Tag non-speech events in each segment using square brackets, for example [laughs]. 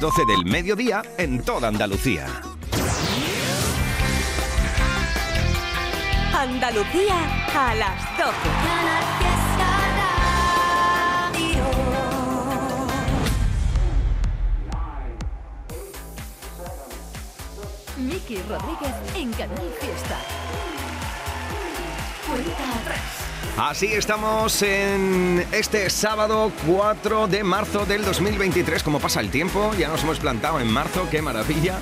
12 del mediodía en toda Andalucía. Andalucía a las 12. Miki Rodríguez en Canal Fiesta. Cuenta atrás. Así estamos en este sábado 4 de marzo del 2023. Como pasa el tiempo, ya nos hemos plantado en marzo, qué maravilla.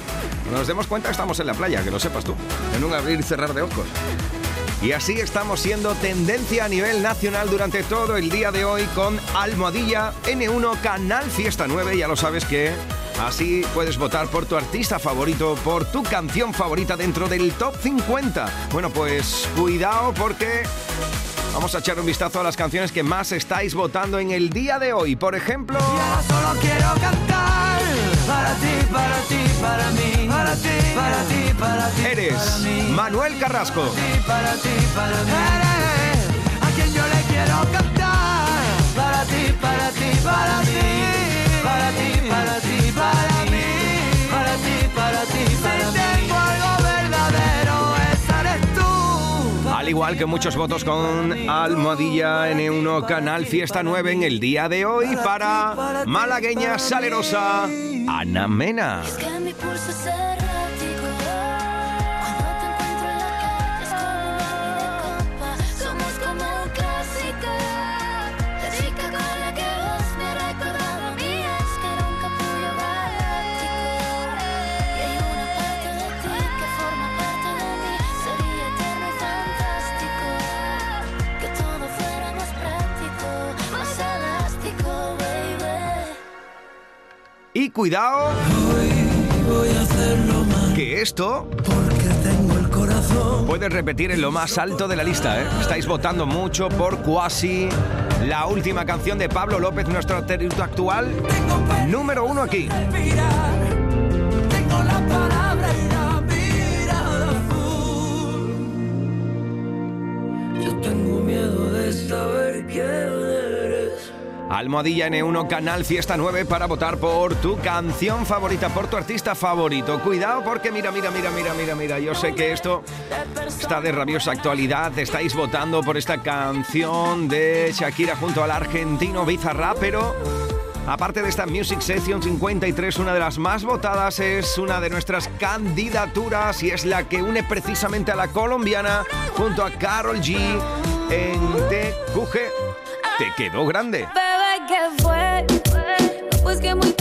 Nos demos cuenta estamos en la playa, que lo sepas tú, en un abrir y cerrar de ojos. Y así estamos siendo tendencia a nivel nacional durante todo el día de hoy con Almohadilla N1 Canal Fiesta 9. Ya lo sabes que así puedes votar por tu artista favorito, por tu canción favorita dentro del top 50. Bueno, pues cuidado porque vamos a echar un vistazo a las canciones que más estáis votando en el día de hoy. Por ejemplo... Y ahora solo quiero cantar para ti, para ti, para mí, para ti, para ti, para ti. Eres para mí, Manuel Carrasco. para ti, para mí. Eres a quien yo le quiero cantar para ti, para ti, para mí, para ti, para ti, para mí, para ti, para ti, para mí. Al igual que muchos votos con Almohadilla N1 Canal Fiesta 9 en el día de hoy para malagueña salerosa Ana Mena. Cuidado que esto Porque tengo el corazón. puedes repetir en lo más alto de la lista. ¿eh? Estáis votando mucho por Quasi, la última canción de Pablo López, nuestro territorio actual. Número uno aquí. Almohadilla N1 Canal Fiesta 9 para votar por tu canción favorita, por tu artista favorito. Cuidado porque mira, mira, mira, mira, mira, mira. Yo sé que esto está de rabiosa actualidad. Estáis votando por esta canción de Shakira junto al argentino Bizarrap, pero aparte de esta Music Session 53, una de las más votadas es una de nuestras candidaturas y es la que une precisamente a la colombiana junto a Carol G en TQG. Te quedó grande. ¿Qué fue? Pues que muy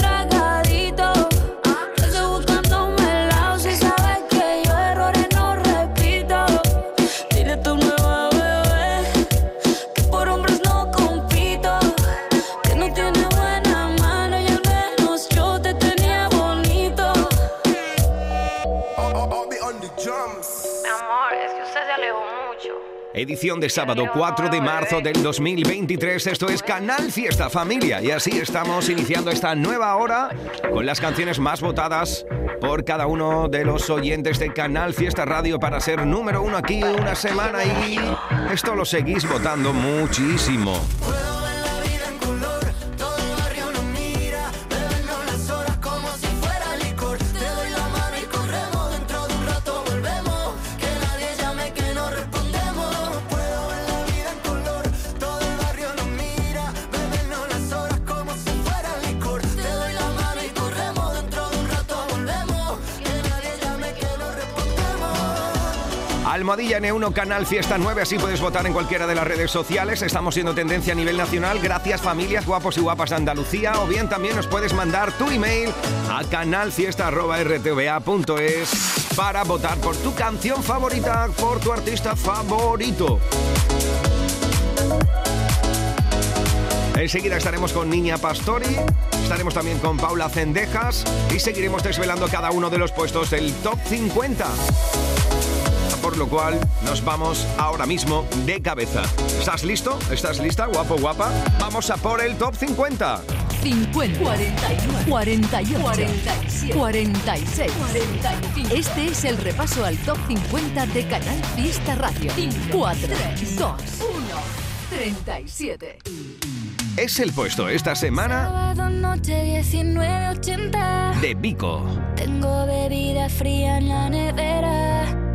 Edición de sábado 4 de marzo del 2023. Esto es Canal Fiesta Familia. Y así estamos iniciando esta nueva hora con las canciones más votadas por cada uno de los oyentes de Canal Fiesta Radio para ser número uno aquí una semana. Y esto lo seguís votando muchísimo. Almohadilla N1 Canal Fiesta 9, así puedes votar en cualquiera de las redes sociales. Estamos siendo tendencia a nivel nacional. Gracias familias guapos y guapas de Andalucía. O bien también nos puedes mandar tu email a canalfiesta.rtva.es para votar por tu canción favorita, por tu artista favorito. Enseguida estaremos con Niña Pastori, estaremos también con Paula Cendejas y seguiremos desvelando cada uno de los puestos del Top 50 por lo cual nos vamos ahora mismo de cabeza. ¿Estás listo? ¿Estás lista, guapo, guapa? Vamos a por el top 50. 50, 41, 48, 47, 46, 45. Este es el repaso al top 50 de Canal Fiesta Radio. 4, 2, 1, 37. es el puesto esta semana Sábado noche 1980. de Vico. Tengo bebida fría en la nevera.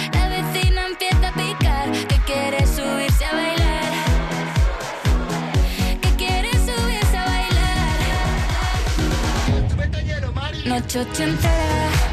Noche ochentera,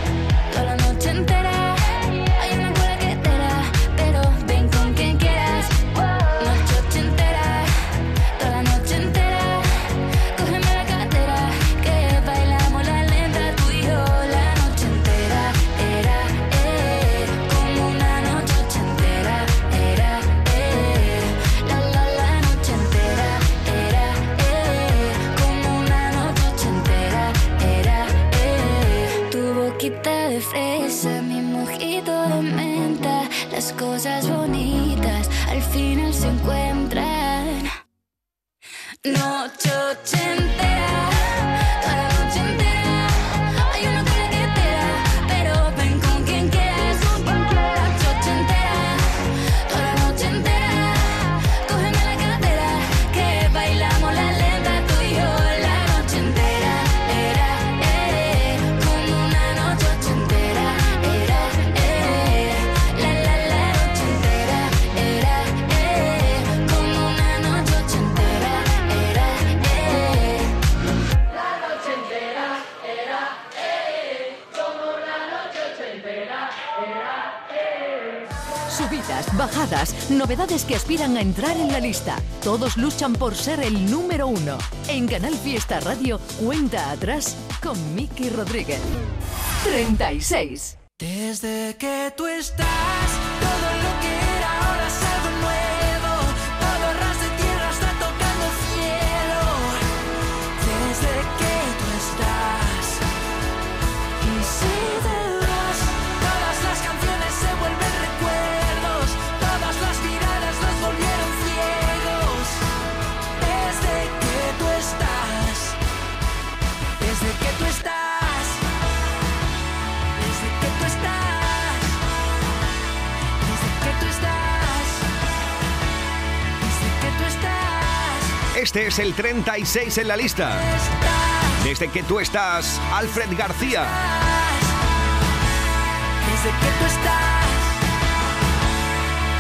novedades que aspiran a entrar en la lista. Todos luchan por ser el número uno. En Canal Fiesta Radio, cuenta atrás con Miki Rodríguez. 36. Desde que tú estás, Este es el 36 en la lista. Desde que tú estás, Alfred García. desde que tú estás,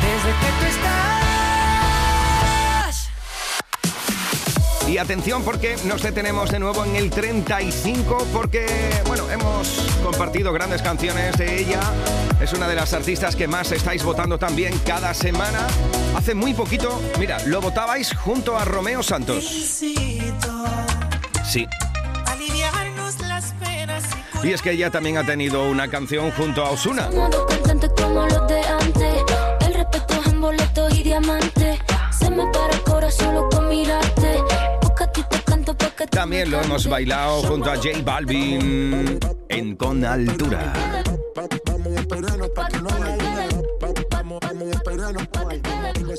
desde que tú estás. Y atención porque nos detenemos de nuevo en el 35 porque, bueno, hemos compartido grandes canciones de ella. Es una de las artistas que más estáis votando también cada semana. Hace muy poquito, mira, lo votabais junto a Romeo Santos. Sí. Y es que ella también ha tenido una canción junto a Osuna. También lo hemos bailado junto a J Balvin en Con Altura.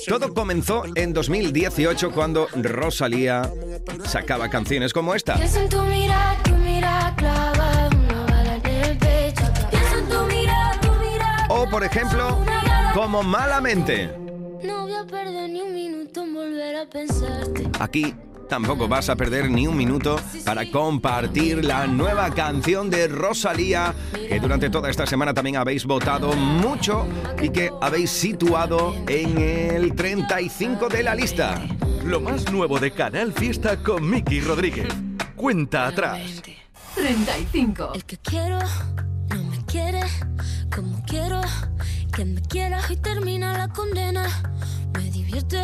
Todo comenzó en 2018 cuando Rosalía sacaba canciones como esta. O por ejemplo, como Malamente. No voy a perder ni un minuto en volver a pensarte. Aquí tampoco vas a perder ni un minuto para compartir la nueva canción de Rosalía que durante toda esta semana también habéis votado mucho y que habéis situado en el 35 de la lista. Lo más nuevo de Canal Fiesta con Miki Rodríguez. Cuenta atrás. 35. El que quiero no me quiere como quiero que me quiera y termina la condena. Me divierte,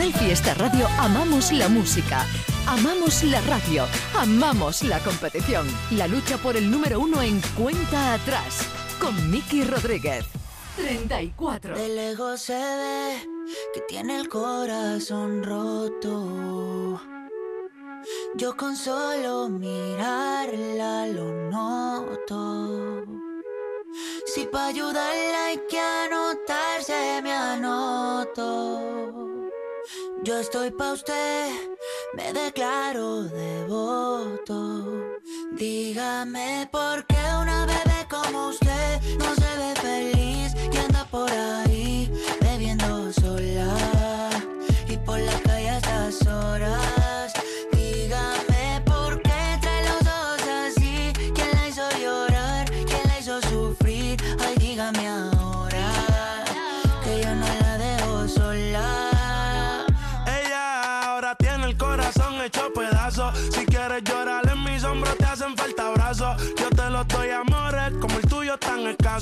Canal Fiesta Radio amamos la música, amamos la radio, amamos la competición. La lucha por el número uno en cuenta atrás con Miki Rodríguez. 34. De lejos se ve que tiene el corazón roto. Yo con solo mirarla lo noto. Si para ayudarla hay que anotarse, me anoto. Yo estoy pa' usted, me declaro devoto. Dígame por qué una bebé como usted no se ve feliz y anda por ahí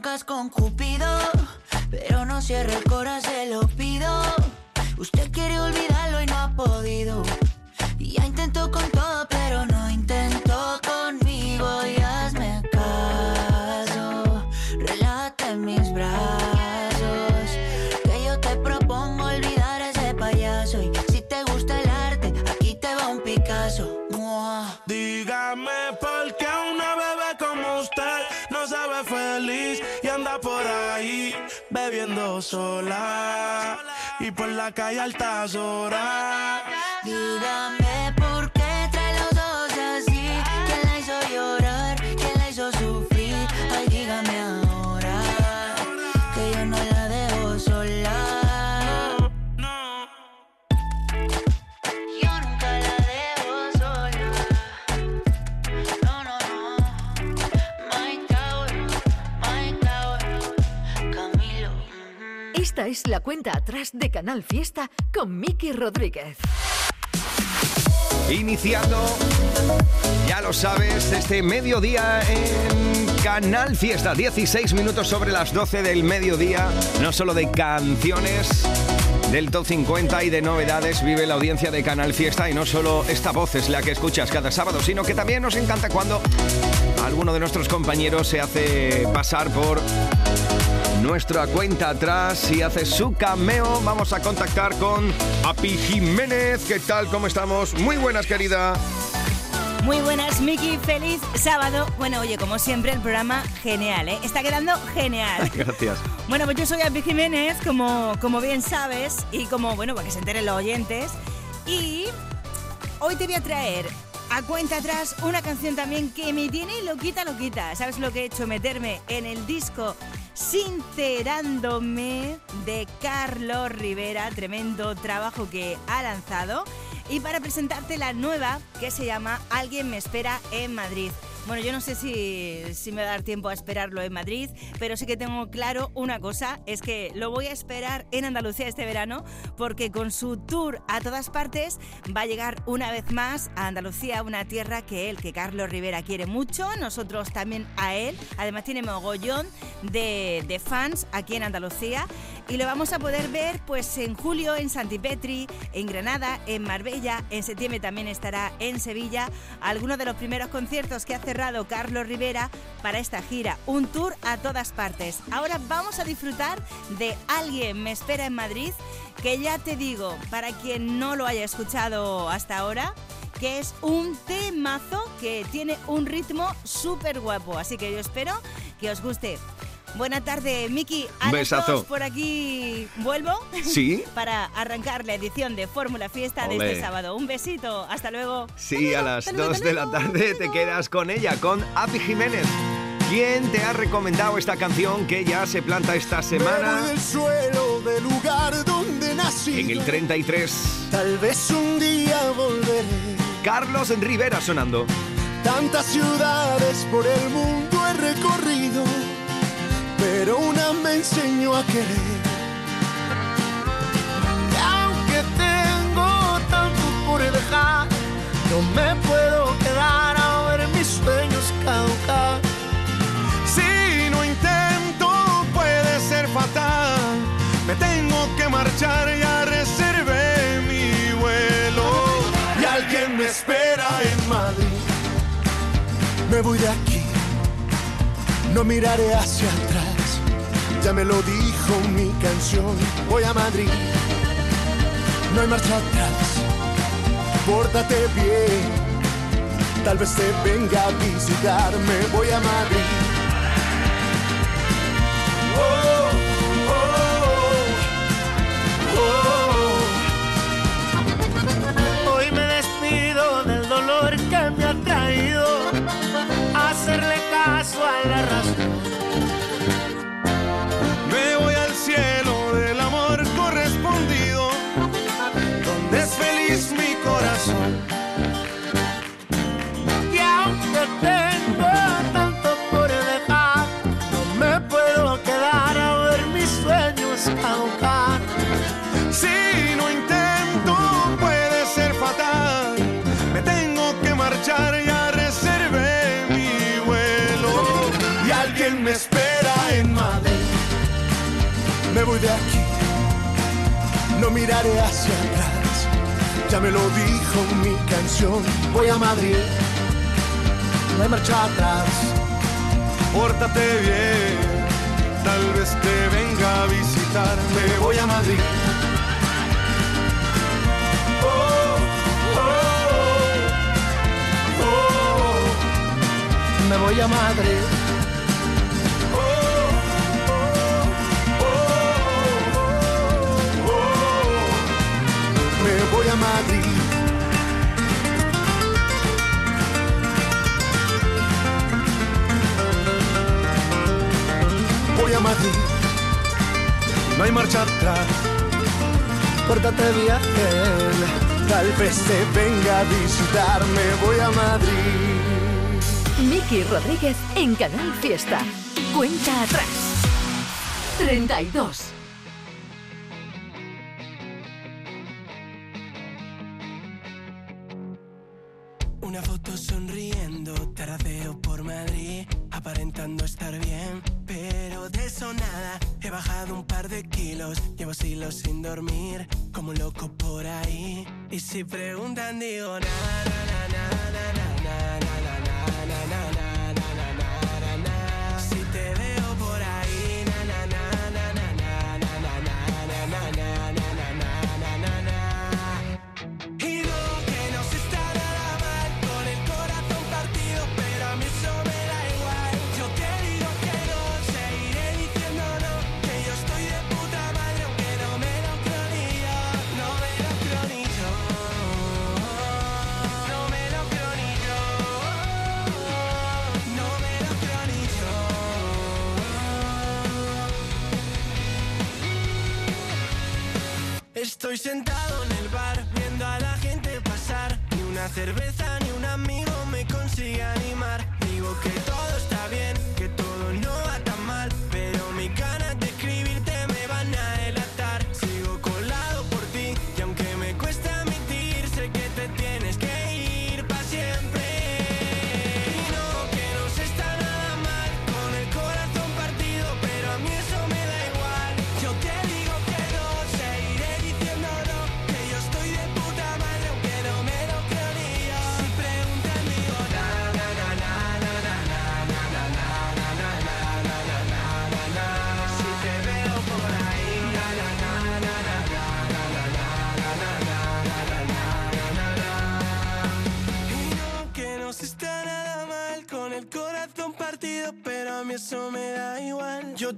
con Cupido, pero no cierre el corazón, se lo pido. Usted quiere olvidarlo y no ha podido. Sola y por la calle altas horas. Dígame la cuenta atrás de Canal Fiesta con Miki Rodríguez. Iniciando, ya lo sabes, este mediodía en Canal Fiesta, 16 minutos sobre las 12 del mediodía, no solo de canciones del Top 50 y de novedades vive la audiencia de Canal Fiesta. Y no solo esta voz es la que escuchas cada sábado, sino que también nos encanta cuando alguno de nuestros compañeros se hace pasar por nuestra cuenta atrás y hace su cameo. Vamos a contactar con Api Jiménez. ¿Qué tal? ¿Cómo estamos? Muy buenas, querida. Muy buenas, Miki. Feliz sábado. Bueno, oye, como siempre, el programa genial, ¿eh? Está quedando genial. [laughs] Gracias. Bueno, pues yo soy Api Jiménez, como, como bien sabes, y como, bueno, para que se enteren los oyentes. Y hoy te voy a traer a cuenta atrás una canción también que me tiene loquita, loquita. ¿Sabes lo que he hecho? Meterme en el disco Sincerándome de Carlos Rivera, tremendo trabajo que ha lanzado. Y para presentarte la nueva que se llama Alguien me espera en Madrid. Bueno, yo no sé si, si me va a dar tiempo a esperarlo en Madrid, pero sí que tengo claro una cosa, es que lo voy a esperar en Andalucía este verano, porque con su tour a todas partes va a llegar una vez más a Andalucía, una tierra que él, que Carlos Rivera quiere mucho, nosotros también a él, además tiene mogollón de, de fans aquí en Andalucía y lo vamos a poder ver pues en julio en Santipetri, en Granada, en Marbella, en septiembre también estará en Sevilla, algunos de los primeros conciertos que ha Carlos Rivera para esta gira, un tour a todas partes. Ahora vamos a disfrutar de Alguien me espera en Madrid, que ya te digo, para quien no lo haya escuchado hasta ahora, que es un temazo que tiene un ritmo súper guapo, así que yo espero que os guste. Buena tarde, Miki. A besazo. dos por aquí vuelvo. Sí. [laughs] Para arrancar la edición de Fórmula Fiesta de este sábado. Un besito. Hasta luego. Sí, a las Hasta luego, 2 hasta de la tarde te quedas con ella, con Api Jiménez. ¿Quién te ha recomendado esta canción que ya se planta esta semana del suelo del lugar donde nací. en el 33? Tal vez un día volveré. Carlos Rivera sonando. Tantas ciudades por el mundo he recorrido, pero una me enseñó a querer. Y aunque tengo tanto por dejar, no me puedo quedar a ver mis sueños caducar. Si no intento puede ser fatal. Me tengo que marchar, ya reservé mi vuelo. Y alguien me espera en Madrid. Me voy de aquí, no miraré hacia atrás. Ya me lo dijo mi canción. Voy a Madrid, no hay marcha atrás. Pórtate bien, tal vez te venga a visitarme. Voy a Madrid. Oh, oh, oh. Hoy me despido del dolor que me ha traído hacerle caso a la razón. voy de aquí, no miraré hacia atrás. Ya me lo dijo mi canción, voy a Madrid, no hay marcha atrás. Pórtate bien, tal vez te venga a visitar, me voy a Madrid. Oh, oh, oh. Me voy a Madrid. Madrid, no hay marcha atrás. Pórtate bien, tal vez se venga a visitarme, voy a Madrid. Miki Rodríguez en Canal Fiesta. Cuenta atrás. 32. si preguntan digo nada. cerveza ni un amigo me consigue animar. Digo que todo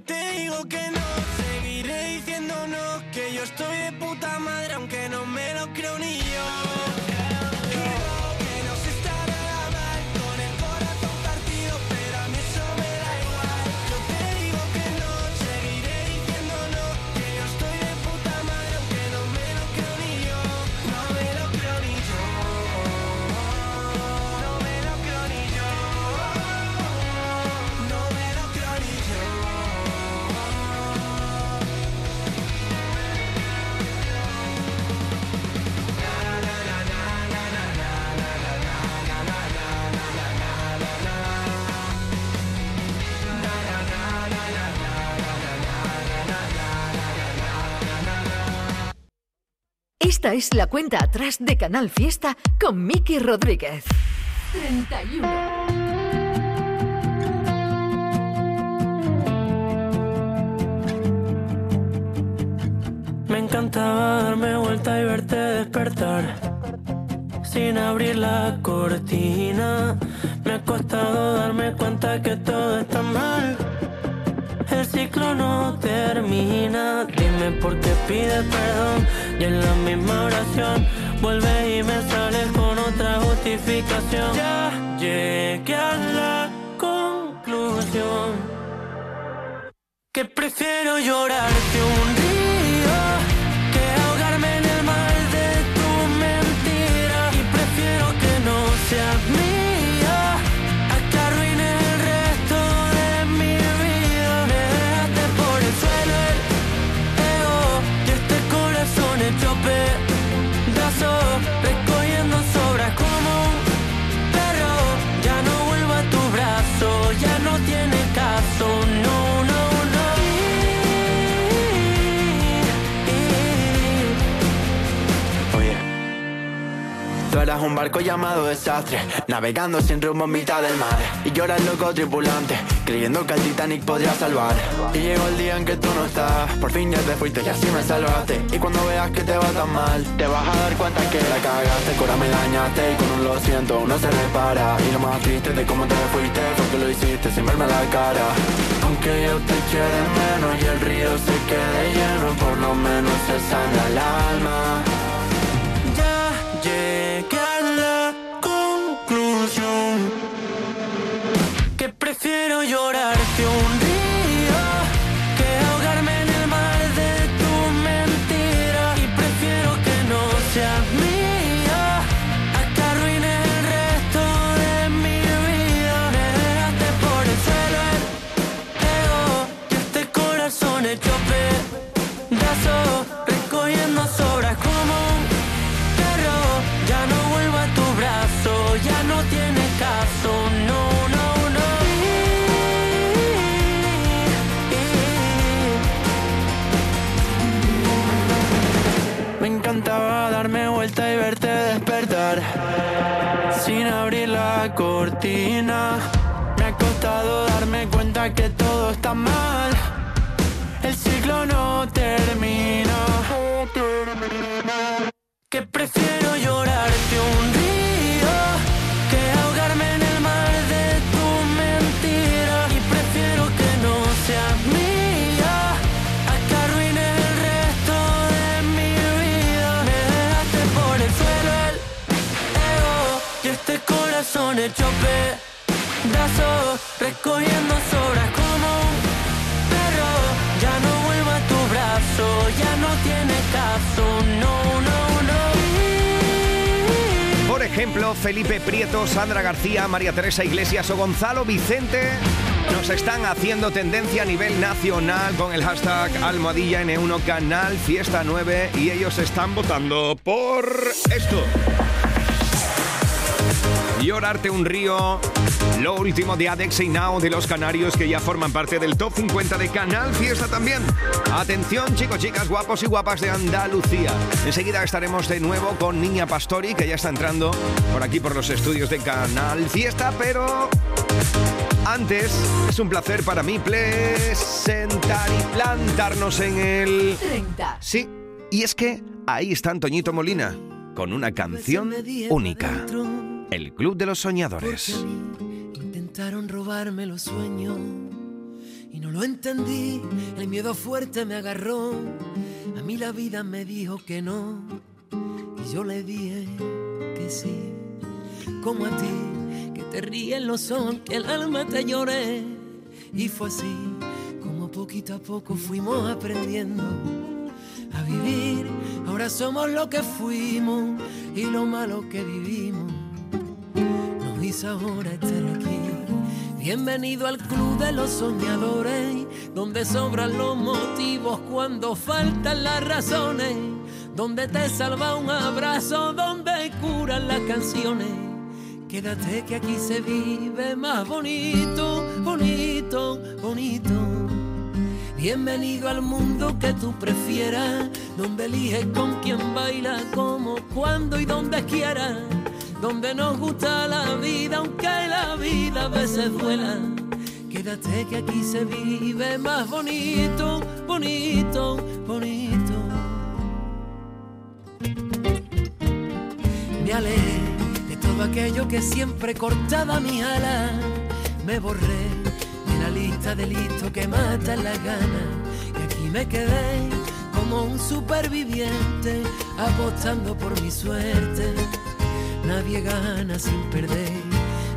te digo que no, seguiré diciéndonos que yo estoy de puta madre aunque Esta es la cuenta atrás de Canal Fiesta con Miki Rodríguez. 31. Me encantaba darme vuelta y verte despertar. Sin abrir la cortina, me ha costado darme cuenta que todo está mal. El ciclo no termina. Dime por qué pides perdón y en la misma oración vuelve y me sales con otra justificación. Ya llegué a la conclusión que prefiero llorarte un día Tú eras un barco llamado desastre, navegando sin rumbo en mitad del mar. Y yo era el loco tripulante, creyendo que el Titanic podría salvar. Y llegó el día en que tú no estás, por fin ya te fuiste y así me salvaste. Y cuando veas que te va tan mal, te vas a dar cuenta que la cagaste, ahora me dañaste. Y con un lo siento uno se repara. Y lo más triste de cómo te fuiste fue que lo hiciste sin verme la cara. Aunque yo te quede menos y el río se quede lleno, por lo menos se sana el alma. Ya llegué prefiero llorarte un Sandra García, María Teresa Iglesias o Gonzalo Vicente nos están haciendo tendencia a nivel nacional con el hashtag Almohadilla N1 Canal Fiesta 9 y ellos están votando por esto. Llorarte un río, lo último de Adex y Now de los Canarios que ya forman parte del top 50 de Canal Fiesta también. Atención chicos, chicas, guapos y guapas de Andalucía. Enseguida estaremos de nuevo con Niña Pastori que ya está entrando por aquí por los estudios de Canal Fiesta, pero antes es un placer para mí presentar y plantarnos en el... 30. Sí, y es que ahí está Antoñito Molina con una canción única. El Club de los Soñadores. Intentaron robarme los sueños y no lo entendí. El miedo fuerte me agarró. A mí la vida me dijo que no y yo le dije que sí. Como a ti, que te ríen los ojos, que el alma te lloré. Y fue así como poquito a poco fuimos aprendiendo a vivir. Ahora somos lo que fuimos y lo malo que vivimos nos hizo ahora estar aquí. Bienvenido al club de los soñadores, donde sobran los motivos cuando faltan las razones, donde te salva un abrazo, donde curan las canciones. Quédate que aquí se vive más bonito, bonito, bonito. Bienvenido al mundo que tú prefieras, donde eliges con quién baila, cómo, cuándo y donde quieras, donde nos gusta la vida, aunque la vida a veces duela. Quédate que aquí se vive más bonito, bonito, bonito. Me alejé de todo aquello que siempre cortaba mi ala, me borré de la lista de listos que matan la gana. Y aquí me quedé como un superviviente, apostando por mi suerte. Nadie gana sin perder.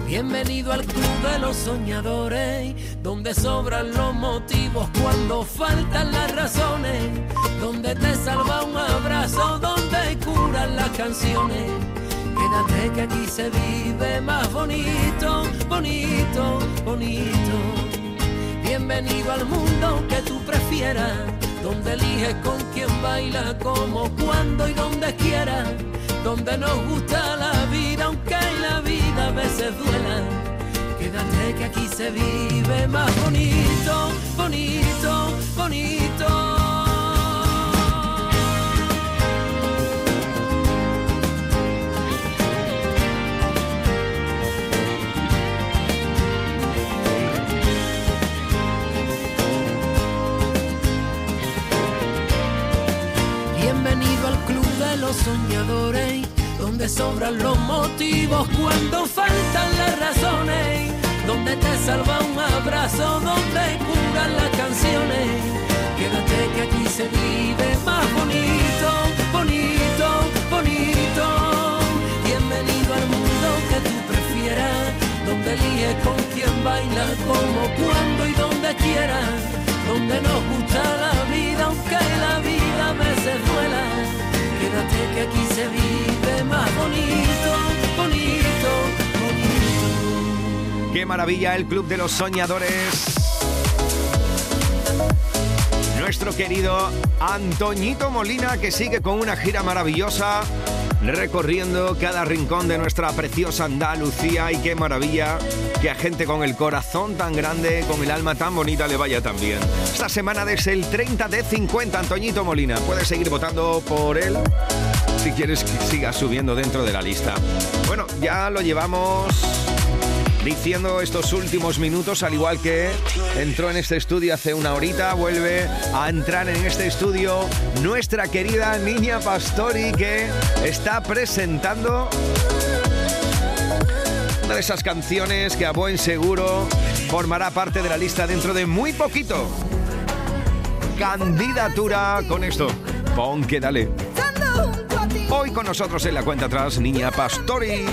Bienvenido al club de los soñadores, donde sobran los motivos cuando faltan las razones, donde te salva un abrazo, donde curan las canciones. Quédate que aquí se vive más bonito, bonito, bonito. Bienvenido al mundo que tú prefieras, donde eliges con quién baila, cómo, cuándo y donde quieras, donde nos gusta la vida, aunque en la vida a veces duela. Quédate que aquí se vive más bonito, bonito, bonito. Los soñadores, donde sobran los motivos cuando faltan las razones, donde te salva un abrazo, donde curan las canciones. Quédate que aquí se vive más bonito, bonito, bonito. Bienvenido al mundo que tú prefieras, donde eliges con quién bailar, como, cuando y donde quieras, donde nos gusta la vida, aunque la vida a veces duela. Que. Qué maravilla el Club de los Soñadores. Nuestro querido Antoñito Molina que sigue con una gira maravillosa recorriendo cada rincón de nuestra preciosa Andalucía y qué maravilla que a gente con el corazón tan grande, con el alma tan bonita le vaya también. Esta semana desde el 30 de 50, Antoñito Molina. Puedes seguir votando por él si quieres que siga subiendo dentro de la lista. Bueno, ya lo llevamos diciendo estos últimos minutos, al igual que entró en este estudio hace una horita, vuelve a entrar en este estudio nuestra querida niña Pastori que está presentando una de esas canciones que a buen seguro formará parte de la lista dentro de muy poquito. Candidatura con esto. Pon que dale. Hoy con nosotros en la cuenta atrás, niña Pastori.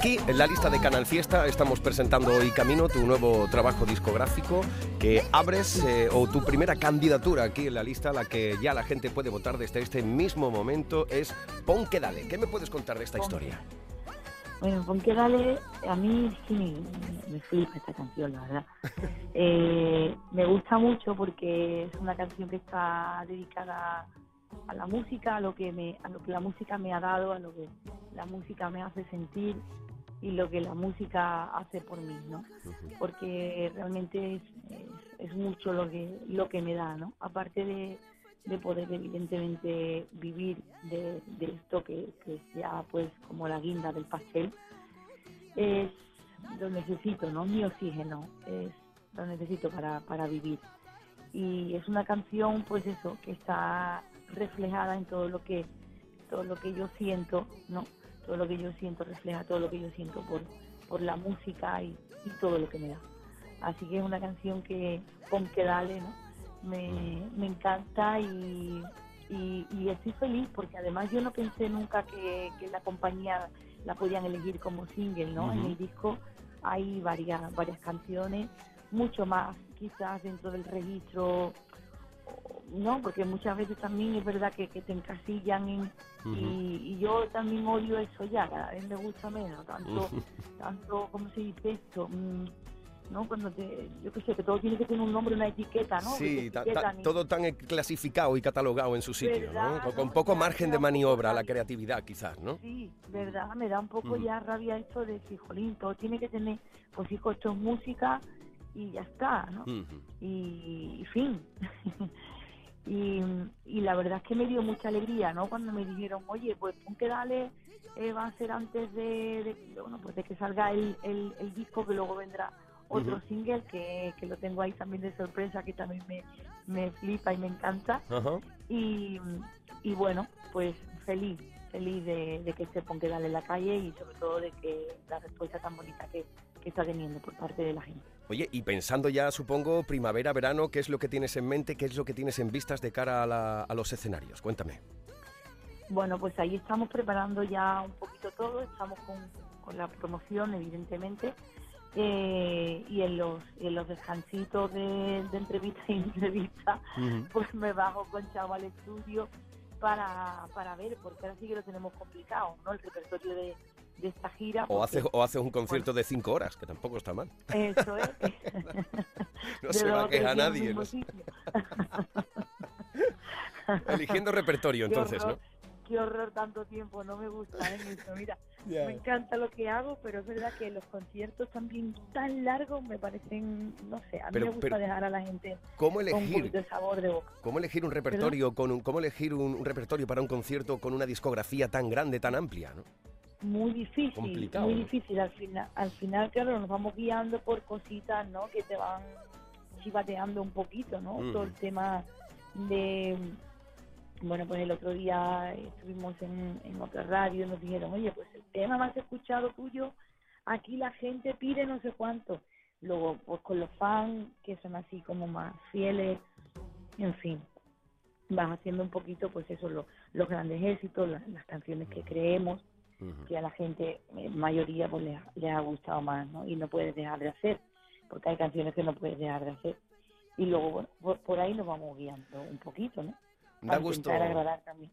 Aquí en la lista de Canal Fiesta estamos presentando hoy Camino, tu nuevo trabajo discográfico que abres eh, o tu primera candidatura aquí en la lista, la que ya la gente puede votar desde este mismo momento es Pon que dale. ¿Qué me puedes contar de esta historia? Bueno, pon que dale, a mí sí me, me flipa esta canción, la verdad. [laughs] Eh, me gusta mucho porque es una canción que está dedicada a la música, a lo que me, a lo que la música me ha dado, a lo que la música me hace sentir y lo que la música hace por mí, ¿no? Porque realmente es, es, es mucho lo que lo que me da, ¿no? Aparte de, de poder evidentemente vivir de, de esto que, que sea pues como la guinda del pastel, es lo necesito, ¿no? Mi oxígeno, es lo necesito para, para vivir. Y es una canción, pues eso, que está reflejada en todo lo que todo lo que yo siento, ¿no? Todo lo que yo siento refleja todo lo que yo siento por, por la música y, y todo lo que me da. Así que es una canción que, con que dale, ¿no? Me, me encanta y, y, y estoy feliz porque además yo no pensé nunca que, que la compañía la podían elegir como single, ¿no? En el disco hay varias, varias canciones, mucho más quizás dentro del registro no, porque muchas veces también es verdad que, que te encasillan en, y, y yo también odio eso ya, a mí me gusta menos, tanto, tanto ¿cómo se dice esto? Mm, ¿no? Cuando te, yo qué sé, que todo tiene que tener un nombre, una etiqueta, ¿no? Que Sí, ta- ta- todo tan clasificado y catalogado en su sitio, ¿no? ¿Verdad, Con, no? poco margen de maniobra a la creatividad, quizás, ¿no? Sí, verdad, me da un poco ya rabia esto de decir, jolín, todo tiene que tener, pues hijo, esto es música y ya está, ¿no? Y, y fin. [laughs] y, y la verdad es que me dio mucha alegría, ¿no? Cuando me dijeron, oye, pues pon que dale, eh, va a ser antes de, de- bueno, pues de que salga el, el, el disco, que luego vendrá otro single que, que lo tengo ahí también de sorpresa, que también me, me flipa y me encanta. Y, y bueno, pues feliz, feliz de, de que se ponga dale en la calle y sobre todo de que la respuesta tan bonita que, que está teniendo por parte de la gente. Oye, y pensando ya, supongo, primavera, verano, ¿qué es lo que tienes en mente? ¿Qué es lo que tienes en vistas de cara a, la- a los escenarios? Cuéntame. Bueno, pues ahí estamos preparando ya un poquito todo, estamos con, con la promoción, evidentemente, eh, y en los, en los descansitos de, de entrevista y [laughs] entrevista, pues me bajo con Chavo al estudio para, para ver, porque ahora sí que lo tenemos complicado, ¿no? El repertorio de, de esta gira. O haces o haces un concierto de cinco horas, que tampoco está mal. Eso es. [laughs] No se va a quejar nadie. [laughs] Eligiendo repertorio, [laughs] Qué entonces, ¿no? Qué horror tanto tiempo, no me gusta ¿eh? Mira, me encanta lo que hago, pero es verdad que los conciertos también tan largos me parecen, no sé, a mí Pero- me gusta pero, dejar a la gente ¿cómo con un elegir? poquito de sabor de boca. ¿Cómo elegir un repertorio con un, cómo elegir un, un repertorio para un concierto con una discografía tan grande, tan amplia, ¿no? Muy difícil, Complicado, muy ¿no? difícil. Al final, al final, claro, nos vamos guiando por cositas, ¿no? Que te van chivateando un poquito, ¿no? Todo el tema de... Bueno, pues el otro día estuvimos en, en otra radio y nos dijeron, oye, pues el tema más escuchado tuyo, aquí la gente pide no sé cuánto. Luego, pues con los fans que son así como más fieles, en fin, vas haciendo un poquito, pues eso, lo- los grandes éxitos, la- las canciones que creemos que a la gente, en mayoría, pues les, les ha gustado más, ¿no? Y no puedes dejar de hacer, porque hay canciones que no puedes dejar de hacer. Y luego, bueno, por, por ahí nos vamos guiando un poquito, ¿no? Da Para gusto agradar también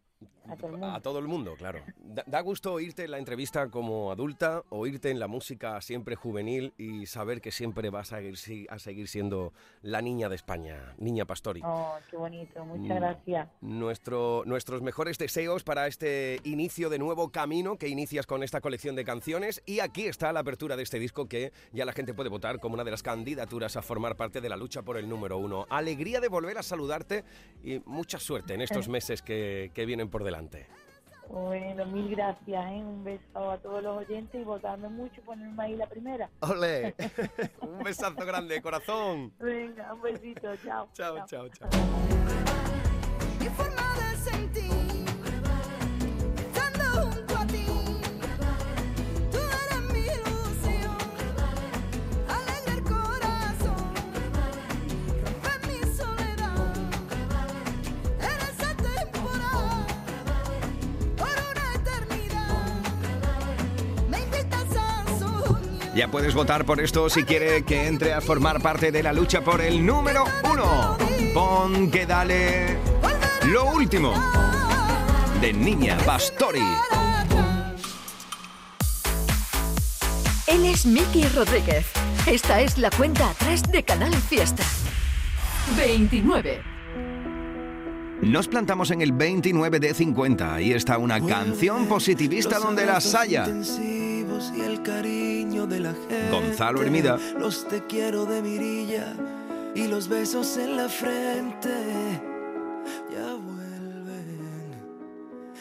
a todo el mundo. a todo el mundo, claro. Da, da gusto oírte en la entrevista como adulta, oírte en la música siempre juvenil y saber que siempre vas a seguir, a seguir siendo la niña de España, niña Pastori. Oh, qué bonito, Mm. muchas gracias. Nuestro, nuestros mejores deseos para este inicio de nuevo camino que inicias con esta colección de canciones y aquí está la apertura de este disco que ya la gente puede votar como una de las candidaturas a formar parte de la lucha por el número uno. Alegría de volver a saludarte y mucha suerte en estos [laughs] meses que, que vienen por delante. Bueno, mil gracias, ¿eh? Un beso a todos los oyentes y votando mucho, ponerme ahí la primera. ¡Ole! [laughs] Un besazo grande, corazón. Venga, un besito, chao. Chao, chao, chao. Mi Ya puedes votar por esto si quiere que entre a formar parte de la lucha por el número uno. Pon que dale lo último de Niña Pastori. Él es Miki Rodríguez. Esta es la cuenta atrás de Canal Fiesta. 29. Nos plantamos en el 29 de 50. Ahí está una canción positivista donde las haya. Y el cariño de la gente. Gonzalo Hermida. Los te quiero de mirilla y los besos en la frente. Ya vuelven.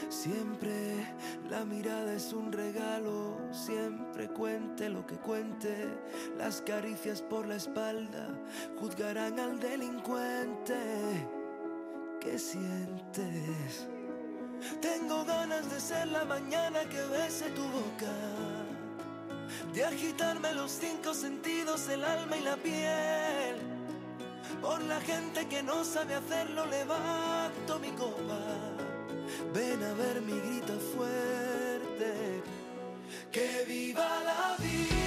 Siempre la mirada es un regalo. Siempre cuente lo que cuente. Las caricias por la espalda juzgarán al delincuente. ¿Qué sientes? Tengo ganas de ser la mañana que bese tu boca, de agitarme los cinco sentidos, el alma y la piel. Por la gente que no sabe hacerlo, levanto mi copa. Ven a ver mi grito fuerte. Que viva la vida,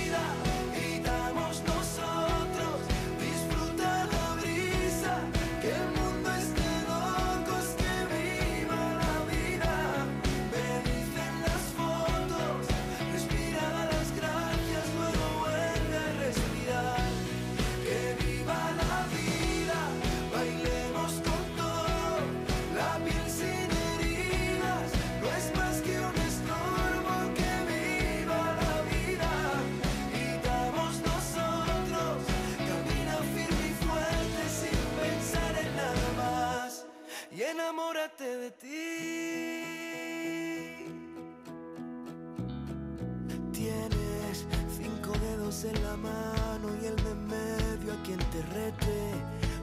Tienes cinco dedos en la mano y el de medio a quien te rete.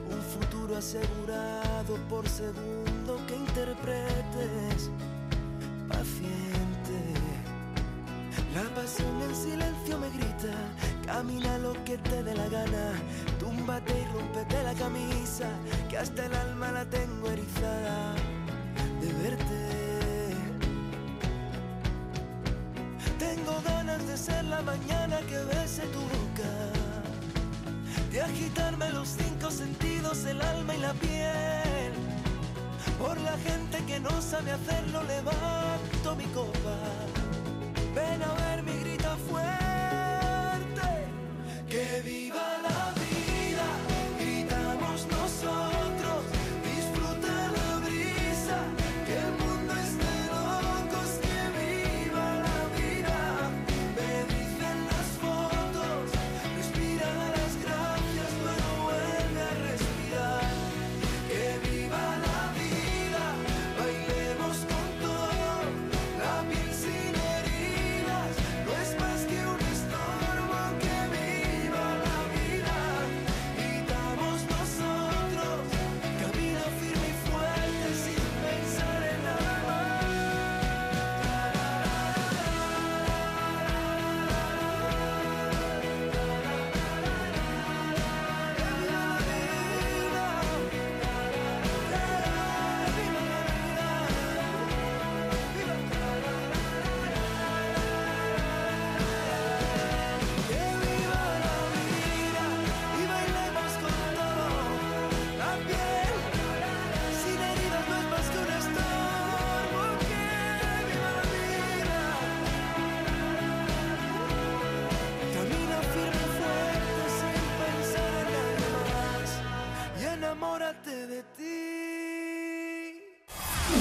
Un futuro asegurado por segundo que interpretes. Paciente. La pasión en silencio me grita. Camina lo que te dé la gana. Túmbate y rompete la camisa. Que hasta el alma la tengo erizada de verte. La mañana que bese tu boca, de agitarme los cinco sentidos, el alma y la piel. Por la gente que no sabe hacerlo, levanto mi copa.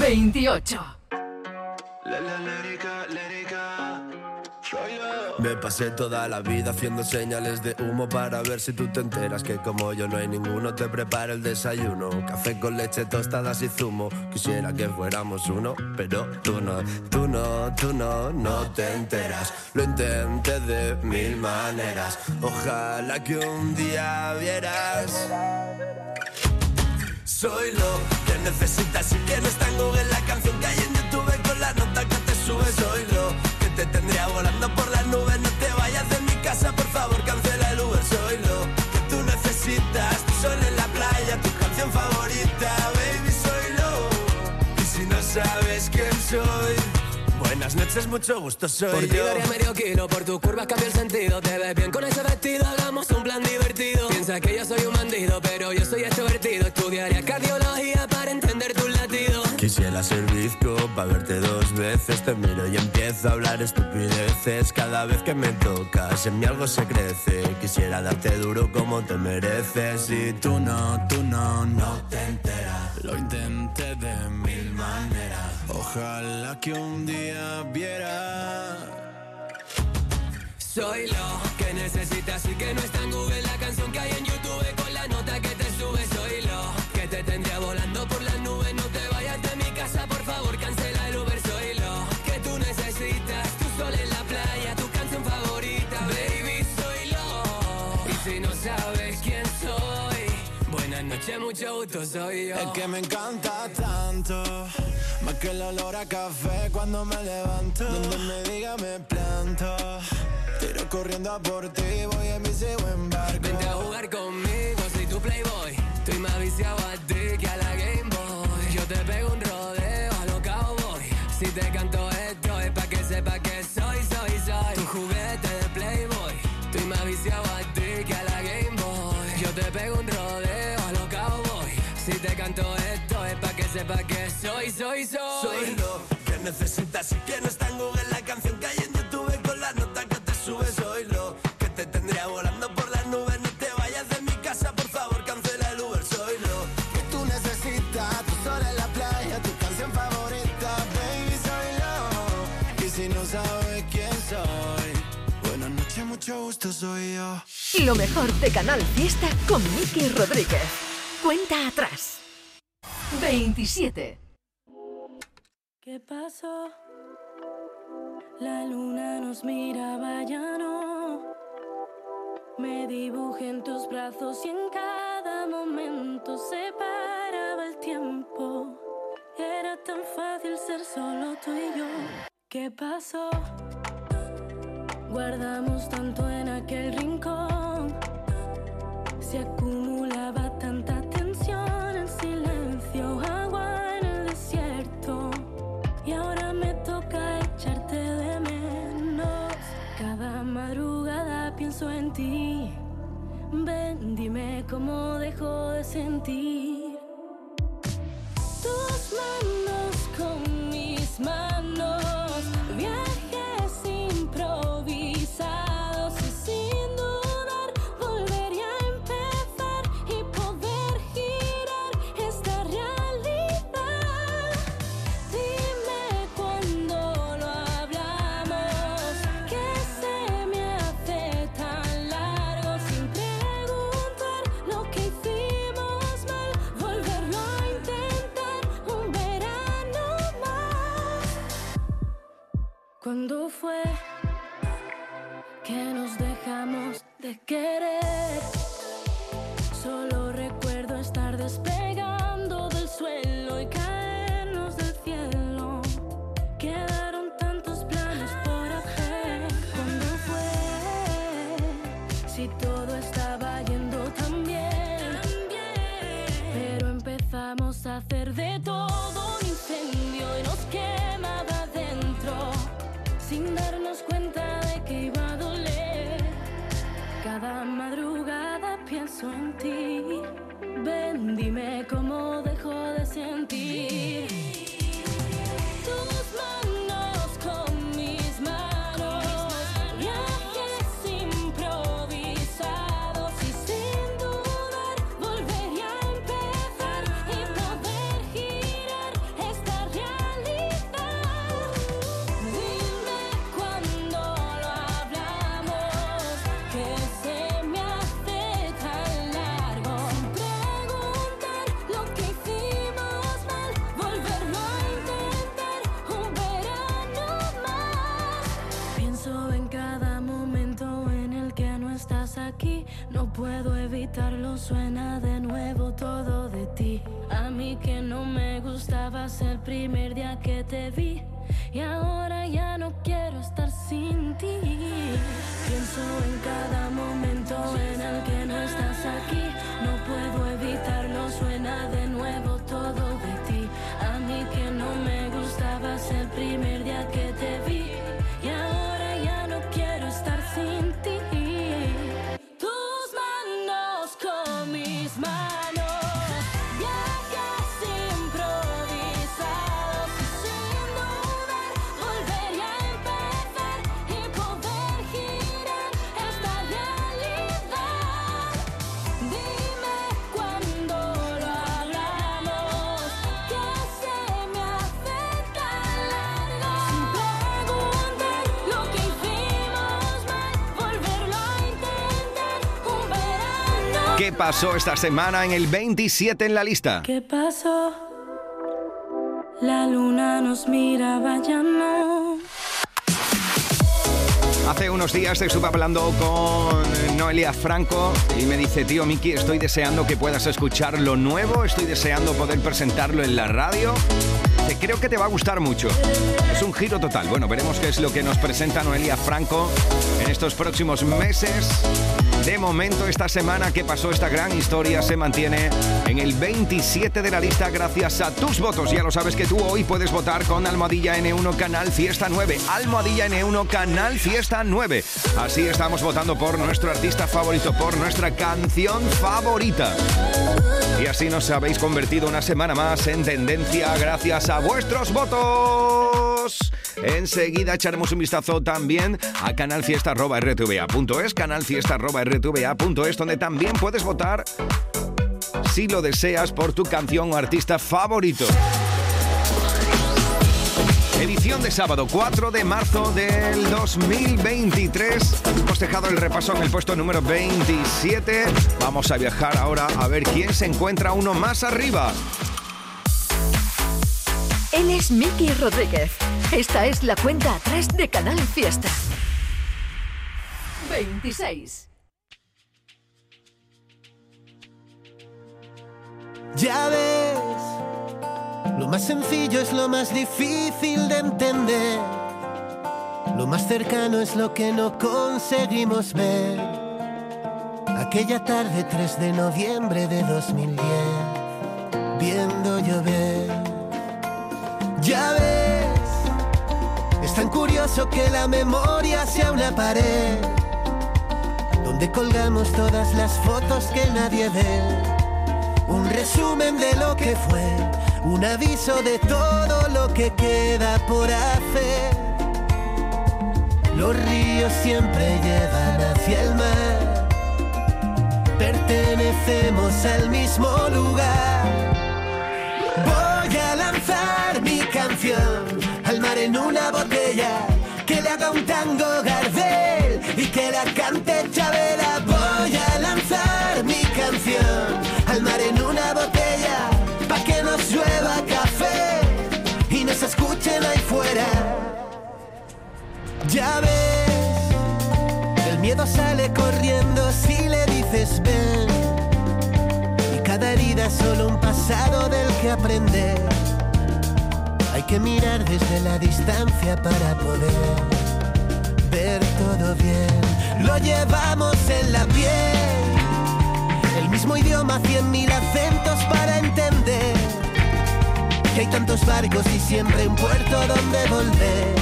28. La la lérica, lérica. Me pasé toda la vida haciendo señales de humo para ver si tú te enteras que como yo no hay ninguno te prepara el desayuno. Café con leche, tostadas y zumo. Quisiera que fuéramos uno, pero tú no, tú no, tú no, no te enteras. Lo intenté de mil maneras. Ojalá que un día vieras. Soy lo necesitas que no está en Google la canción que hay en YouTube con la nota que te sube. Soy lo que te tendría volando por las nubes. No te vayas de mi casa, por favor, cancela el Uber. Soy lo que tú necesitas. Tu sol en la playa, tu canción favorita, baby. Soy lo. Y si no sabes quién soy. Buenas noches, mucho gusto, soy Por ti yo. daría medio kilo, por tu curva cambia el sentido. Te ves bien con ese vestido, hagamos un plan divertido. Piensa que yo soy un Quisiera ser bizco para verte dos veces. Te miro y empiezo a hablar estupideces. Cada vez que me tocas, en mí algo se crece. Quisiera darte duro como te mereces. Y tú no, tú no, no te enteras. Lo intenté de mil maneras. Ojalá que un día viera. Soy lo que necesitas y que no está en Google la Tu sol en la playa, tu canción favorita, baby. Soy lo. Y si no sabes quién soy, buenas noches, mucho gusto, soy yo. Es que me encanta tanto, más que el olor a café cuando me levanto. Donde me diga me planto, tiro corriendo a por ti, voy en mi buen barco. Vente a jugar conmigo, soy tu playboy. Estoy más viciado a ti que a la Game Boy. Yo te pego un rodeo a lo cowboy. Si te canto soy, soy, soy. Soy lo que necesitas y que no está en Google la canción que hay en YouTube con la nota que te sube. Soy lo que te tendría volando por las nubes. No te vayas de mi casa, por favor, cancela el Uber. Soy lo que tú necesitas, tu sol en la playa, tu canción favorita, baby, soy yo. Y si no sabes quién soy, buenas noches, mucho gusto, soy yo. Lo mejor de Canal Fiesta con Miki Rodríguez. Cuenta atrás. 27. ¿Qué pasó? La luna nos miraba ya no. Me dibujé en tus brazos y en cada momento se paraba el tiempo. Era tan fácil ser solo tú y yo. ¿Qué pasó? Guardamos tanto en aquel rincón. Se acumulaba en ti. Ven, dime cómo dejo de sentir. ¿Cuándo fue que nos dejamos de querer? Solo recuerdo estar despegando del suelo y caernos del cielo. Quedaron tantos planes por hacer. ¿Cuándo fue? Si todo estaba yendo tan bien. Pero empezamos a hacer de todo un incendio pienso en ti. Ven, dime cómo dejo de sentir. Evitarlo, suena de nuevo todo de ti. A mí que no me gustabas el primer día que te vi. Y ahora ya no quiero estar sin ti. Pienso en cada momento en el que no estás aquí. No puedo evitarlo, suena de nuevo todo de ti. A mí que no me gustabas el primer día que pasó esta semana en el 27 en la lista? ¿Qué pasó? La luna nos miraba ya no. Hace unos días estuve hablando con Noelia Franco y me dice, tío Miki, estoy deseando que puedas escuchar lo nuevo, estoy deseando poder presentarlo en la radio. Dice, Creo que te va a gustar mucho. Es un giro total. Bueno, veremos qué es lo que nos presenta Noelia Franco en estos próximos meses. De momento, esta semana que pasó esta gran historia se mantiene en el 27 de la lista gracias a tus votos. Ya lo sabes que tú hoy puedes votar con Almohadilla N1 Canal Fiesta 9. Almohadilla N1 Canal Fiesta 9. Así estamos votando por nuestro artista favorito, por nuestra canción favorita. Y así nos habéis convertido una semana más en tendencia gracias a vuestros votos. Enseguida echaremos un vistazo también a canalfiesta.rtva.es, canalfiesta.rtva.es, donde también puedes votar si lo deseas por tu canción o artista favorito. Edición de sábado 4 de marzo del 2023. Hemos dejado el repaso en el puesto número 27. Vamos a viajar ahora a ver quién se encuentra uno más arriba. Él es Miki Rodríguez. Esta es la cuenta atrás de Canal Fiesta. 26. Ya ves, lo más sencillo es lo más difícil de entender. Lo más cercano es lo que no conseguimos ver. Aquella tarde 3 de noviembre de 2010, viendo llover. Ya ves, es tan curioso que la memoria sea una pared donde colgamos todas las fotos que nadie ve. Un resumen de lo que fue, un aviso de todo lo que queda por hacer. Los ríos siempre llevan hacia el mar, pertenecemos al mismo lugar. En una botella, que le haga un tango Gardel y que la cante Chabela. Voy a lanzar mi canción al mar en una botella, pa' que nos llueva café y nos escuchen ahí fuera. Ya ves, el miedo sale corriendo si le dices ven. Y cada herida es solo un pasado del que aprender. Que mirar desde la distancia para poder ver todo bien. Lo llevamos en la piel. El mismo idioma, cien mil acentos para entender. Que hay tantos barcos y siempre un puerto donde volver.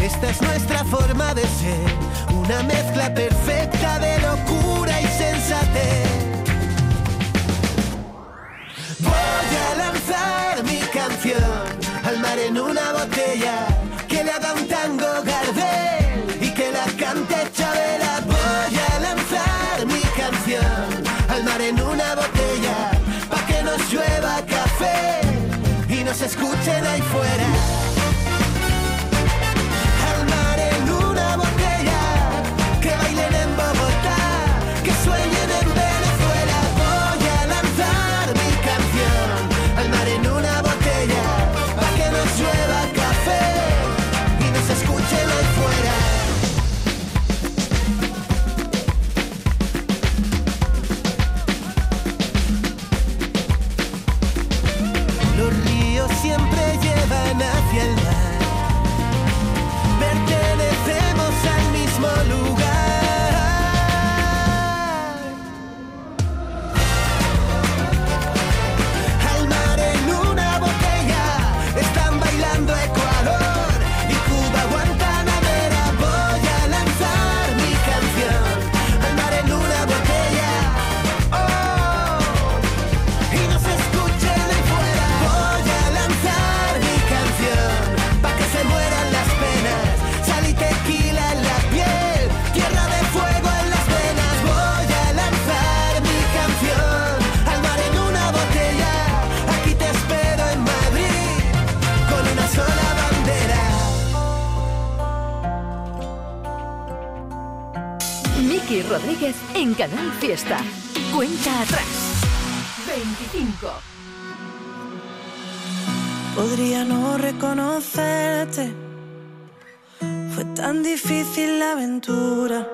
Esta es nuestra forma de ser, una mezcla perfecta de locura y sensatez. Y nos escuchen ahí fuera. En Canal Fiesta. Cuenta atrás. 25. Podría no reconocerte. Fue tan difícil la aventura.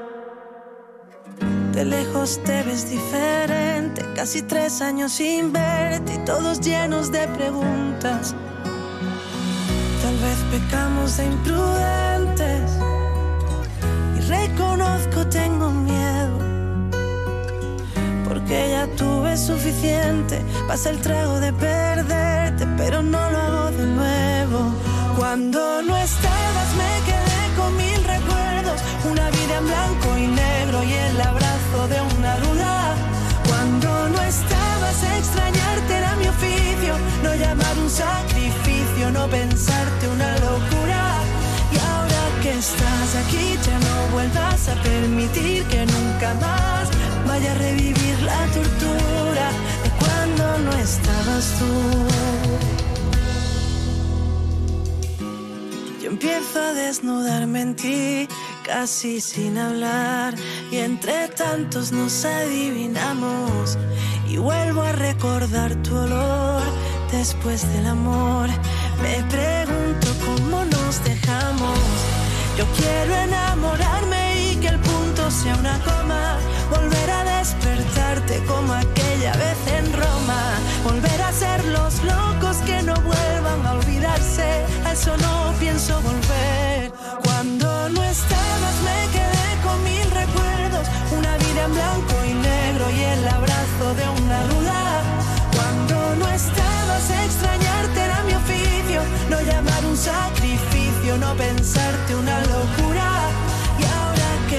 De lejos te ves diferente. Casi tres años sin verte y todos llenos de preguntas. Tal vez pecamos de imprudentes. Y reconozco, tengo. Porque ya tuve suficiente. Pasa el trago de perderte, pero no lo hago de nuevo. Cuando no estabas, me quedé con mil recuerdos. Una vida en blanco y negro y el abrazo de una duda. Cuando no estabas, extrañarte era mi oficio. No llamar un sacrificio, no pensarte una locura. Y ahora que estás aquí, ya no vuelvas a permitir que nunca más vaya a revivir la tortura de cuando no estabas tú. Yo empiezo a desnudarme en ti, casi sin hablar, y entre tantos nos adivinamos. Y vuelvo a recordar tu olor después del amor. Me pregunto cómo nos dejamos. Sea una coma. Volver a despertarte como aquella vez en Roma. Volver a ser los locos que no vuelvan a olvidarse. A eso no pienso volver. Cuando no estabas me quedé con mil recuerdos. Una vida en blanco y negro y el abrazo de una duda. Cuando no estabas extrañarte era mi oficio. No llamar un sacrificio, no pensarte una locura.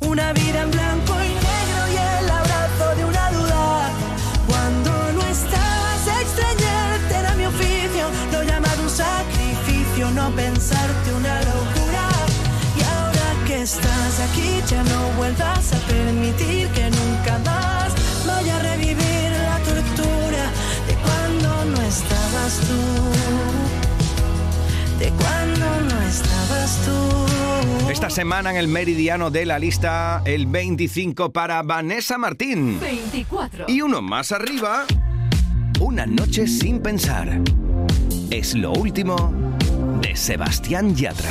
una vida en blanco y negro y el abrazo de una duda. Cuando no estabas extrañarte era mi oficio, lo llamar un sacrificio, no pensarte una locura. Y ahora que estás aquí ya no vuelvas a permitir que nunca más vaya a revivir la tortura de cuando no estabas tú. De cuando no estabas tú. Esta semana en el meridiano de la lista, el 25 para Vanessa Martín. 24. Y uno más arriba, Una noche sin pensar. Es lo último de Sebastián Yatra.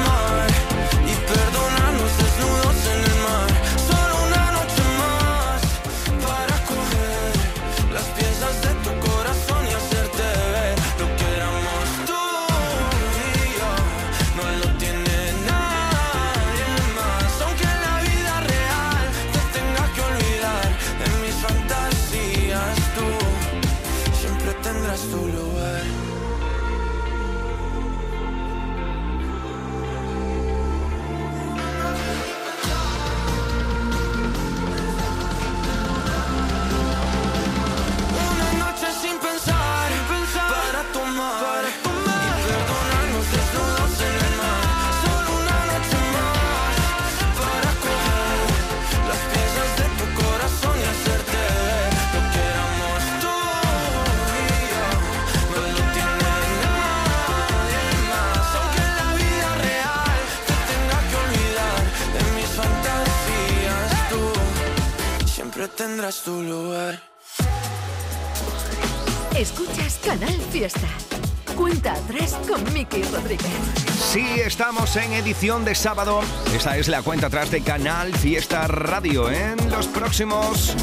estamos en edición de sábado. Esta es la cuenta atrás de Canal Fiesta Radio. En los próximos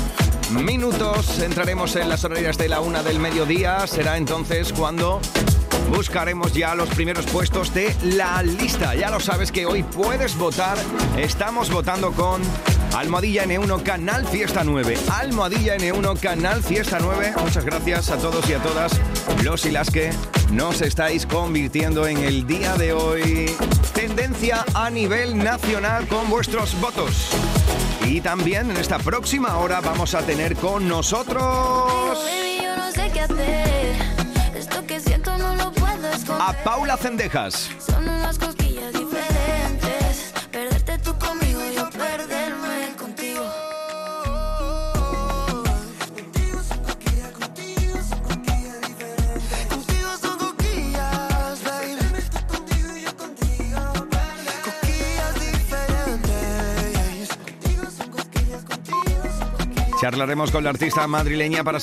minutos entraremos en las horarias de la una del mediodía. Será entonces cuando buscaremos ya los primeros puestos de la lista. Ya lo sabes que hoy puedes votar. Estamos votando con Almohadilla N1 Canal Fiesta 9. Almohadilla N1 Canal Fiesta 9. Muchas gracias a todos y a todas los y las que nos estáis convirtiendo en el día de hoy. Tendencia a nivel nacional con vuestros votos. Y también en esta próxima hora vamos a tener con nosotros Baby, yo no Charlaremos con la artista madrileña para